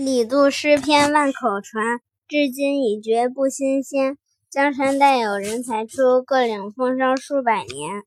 李杜诗篇万口传至今已觉不新鲜。江山代有人才出各领风骚数百年。